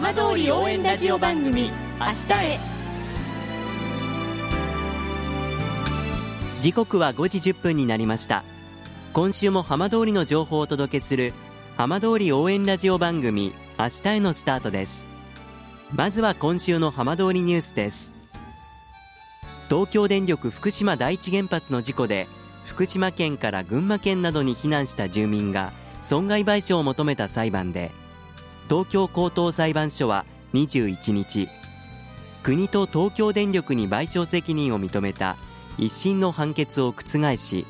浜通り応援ラジオ番組明日へ。時刻は5時1分になりました。今週も浜通りの情報をお届けする浜通り応援ラジオ番組明日へのスタートです。まずは今週の浜通りニュースです。東京電力福島第一原発の事故で福島県から群馬県などに避難した住民が損害賠償を求めた裁判で東京高等裁判所は21日国と東京電力に賠償責任を認めた一審の判決を覆し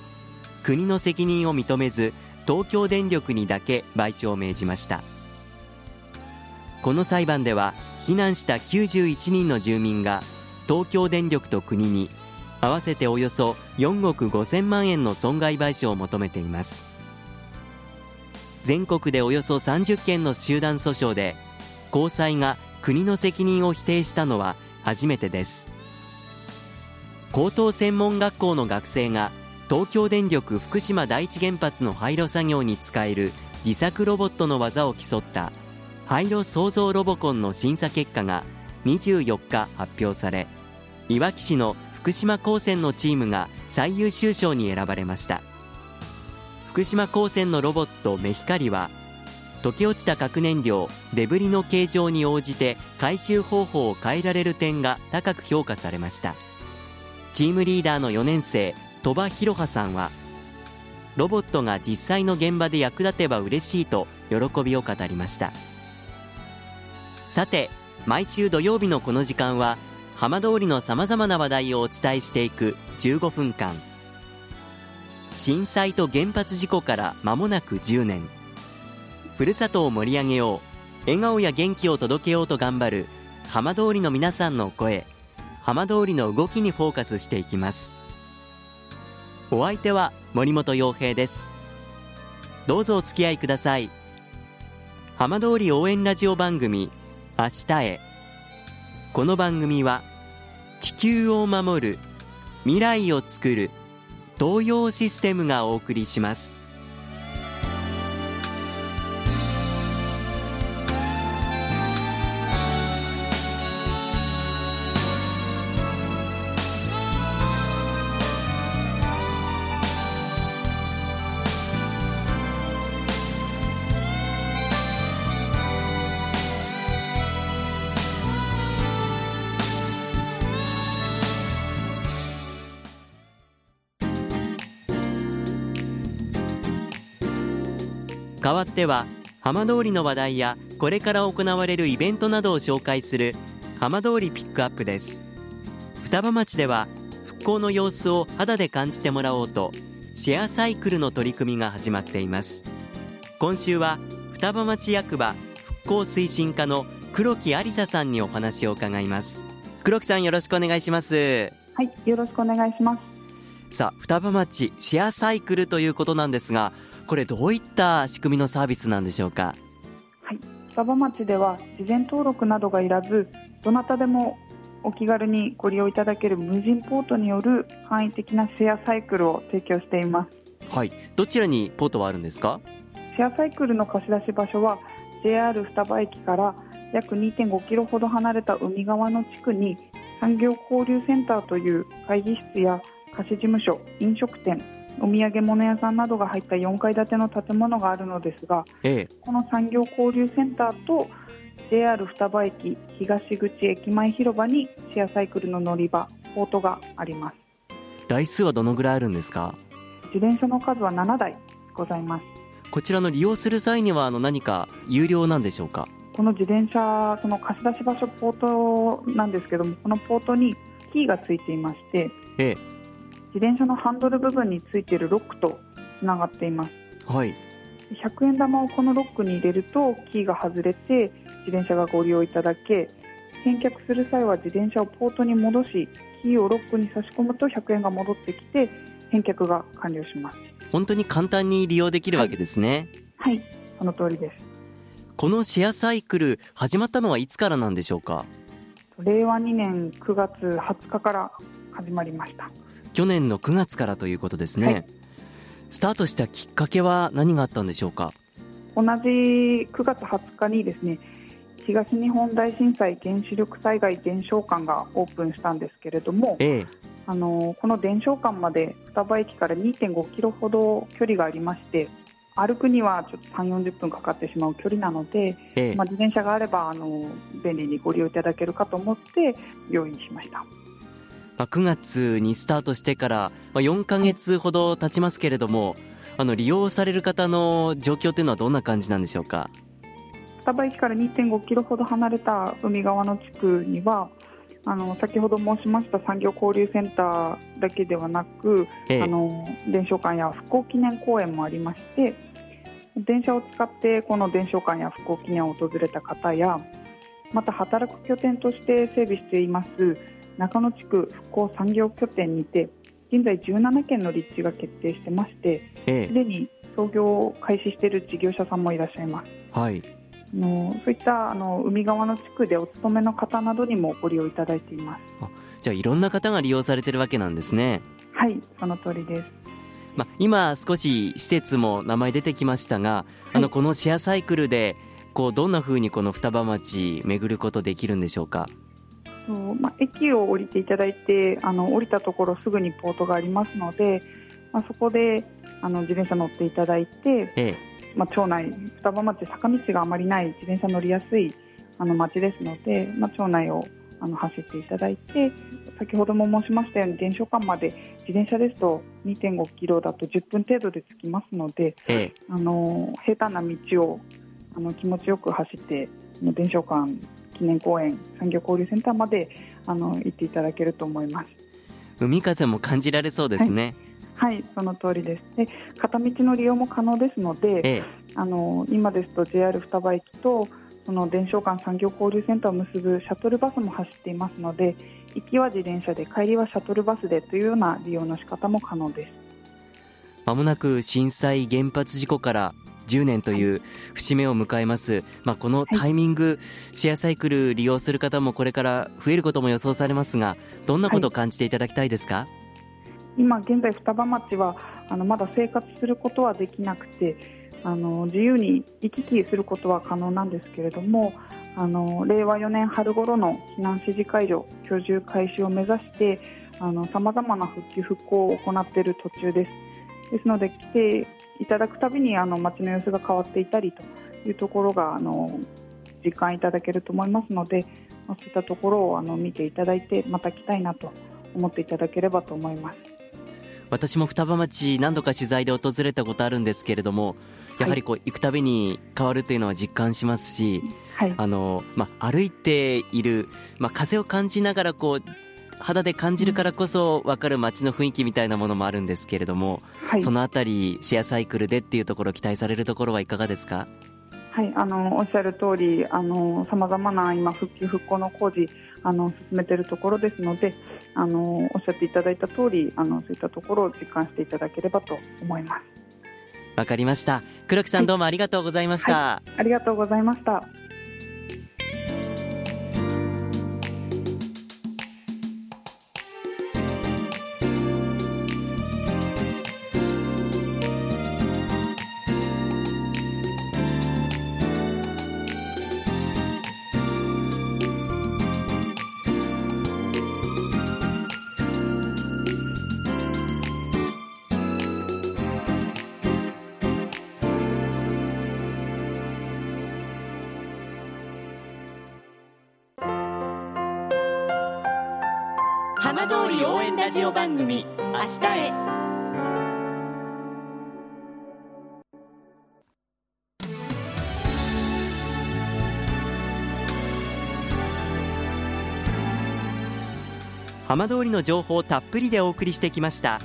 国の責任を認めず東京電力にだけ賠償を命じました。この裁判では避難した91人の住民が東京電力と国に合わせておよそ4億5000万円の損害賠償を求めています。全国でおよそ30件の集団訴訟で高裁が国の責任を否定したのは初めてです。高等専門学校の学生が東京電力福島第一原発の廃炉作業に使える自作ロボットの技を競った廃炉創造ロボコンの審査結果が24日発表されいわき市の福島高専のチームが最優秀賞に選ばれました。福島高専のロボットメヒカリは溶け落ちた核燃料デブリの形状に応じて回収方法を変えられる点が高く評価されました。チームリーダーの4年生鳥羽博葉さんはロボットが実際の現場で役立てば嬉しいと喜びを語りました。さて毎週土曜日のこの時間は浜通りのさまざまな話題をお伝えしていく15分間。震災と原発事故から間もなく10年。ふるさとを盛り上げよう。笑顔や元気を届けようと頑張る。浜通りの皆さんの声。浜通りの動きにフォーカスしていきます。お相手は森本洋平です。どうぞお付き合いください。浜通り応援ラジオ番組明日へ。この番組は地球を守る未来をつくる東洋システムがお送りします。代わっては浜通りの話題やこれから行われるイベントなどを紹介する浜通りピックアップです。双葉町では復興の様子を肌で感じてもらおうとシェアサイクルの取り組みが始まっています。今週は双葉町役場復興推進課の黒木有沙さんにお話を伺います。黒木さんよろしくお願いします。はいよろしくお願いします。さあ双葉町シェアサイクルということなんですがこれどういった仕組みのサービスなんでしょうか？はい。双葉町では事前登録などがいらずどなたでもお気軽にご利用いただける無人ポートによる簡易的なシェアサイクルを提供しています。はい。どちらにポートはあるんですか？シェアサイクルの貸し出し場所は JR 双葉駅から約2.5キロほど離れた海側の地区に産業交流センターという会議室や貸し事務所飲食店お土産物屋さんなどが入った4階建ての建物があるのですが、ええ、この産業交流センターと JR 双葉駅東口駅前広場にシェアサイクルの乗り場ポートがあります。台数はどのぐらいあるんですか？自転車の数は7台ございます。こちらの利用する際にはあの何か有料なんでしょうか？この自転車その貸し出し場所ポートなんですけどもこのポートにキーがついていまして、ええ、自転車のハンドル部分についているロックとつながっています。はい。100円玉をこのロックに入れるとキーが外れて自転車がご利用いただけ返却する際は自転車をポートに戻しキーをロックに差し込むと100円が戻ってきて返却が完了します。本当に簡単に利用できるわけですね。はい。その通りです。このシェアサイクル始まったのはいつからなんでしょうか？令和2年9月20日から始まりました去年の9月からということですね、はい。スタートしたきっかけは何があったんでしょうか？同じ9月20日にですね東日本大震災原子力災害伝承館がオープンしたんですけれども、ええ、あのこの伝承館まで双葉駅から2.5キロほど距離がありまして歩くにはちょっと3、40分かかってしまう距離なので、ええ。まあ、自転車があればあの便利にご利用いただけるかと思って用意しました。まあ、9月にスタートしてから、まあ、4ヶ月ほど経ちますけれども、あの利用される方の状況というのはどんな感じなんでしょうか？双葉駅から2.5キロほど離れた海側の地区にはあの先ほど申しました産業交流センターだけではなく、ええあの伝承館や復興記念公園もありまして電車を使ってこの伝承館や復興記念を訪れた方やまた働く拠点として整備しています中野地区復興産業拠点にて現在17件の立地が決定してましてえすでに創業を開始している事業者さんもいらっしゃいます。え、はい。あのそういったあの海側の地区でお勤めの方などにもご利用いただいています。じゃあいろんな方が利用されてるわけなんですね。はい、その通りです。まあ、今少し施設も名前出てきましたが、あのこのシェアサイクルでこうどんな風にこの双葉町巡ることできるんでしょうか？そうまあ、駅を降りていただいてあの降りたところすぐにポートがありますので、まあ、そこであの自転車乗っていただいて、ええ、まあ、町内双葉町坂道があまりない自転車乗りやすいあの町ですので、まあ、町内をあの走っていただいて先ほども申しましたように伝承館まで自転車ですと2.5キロだと10分程度で着きますのでええ、あの平坦な道をあの気持ちよく走って伝承館記念公園産業交流センターまであの行っていただけると思います。海風も感じられそうですね。はい、その通りです。で、片道の利用も可能ですので、ええ、あの今ですと JR 双葉駅とその伝承館産業交流センターを結ぶシャトルバスも走っていますので、行きは自転車で帰りはシャトルバスでというような利用の仕方も可能です。まもなく震災原発事故から10年という節目を迎えます、まあ、このタイミング、シェアサイクル利用する方もこれから増えることも予想されますがどんなことを感じていただきたいですか、今現在双葉町はあのまだ生活することはできなくてあの自由に行き来することは可能なんですけれどもあの令和4年春頃の避難指示解除居住開始を目指してさまざまな復旧復興を行っている途中です。ですので来ていただくたびにあの街の様子が変わっていたりというところがあの実感いただけると思いますので、まあ、そういったところをあの見ていただいてまた来たいなと思っていただければと思います。私も双葉町何度か取材で訪れたことあるんですけれどもやはりこう行くたびに変わるというのは実感しますし、はい、あのまあ、歩いている、まあ、風を感じながらこう肌で感じるからこそ分かる街の雰囲気みたいなものもあるんですけれども、はい、そのあたりシェアサイクルでっていうところ期待されるところはいかがですか？はい、あのおっしゃる通り、あのさまざまな今復旧復興の工事あの進めているところですので、あのおっしゃっていただいた通り、あのそういったところを実感していただければと思います。わかりました。黒木さん、どうもありがとうございました、はい、ありがとうございました。浜通り応援ラジオ番組「明日へ」浜通りの情報をたっぷりでお送りしてきました。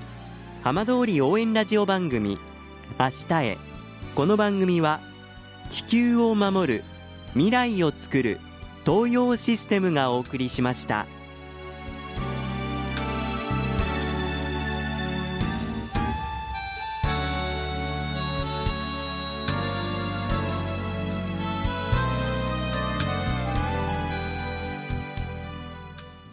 浜通り応援ラジオ番組「明日へ」この番組は地球を守る未来をつくる東洋システムがお送りしました。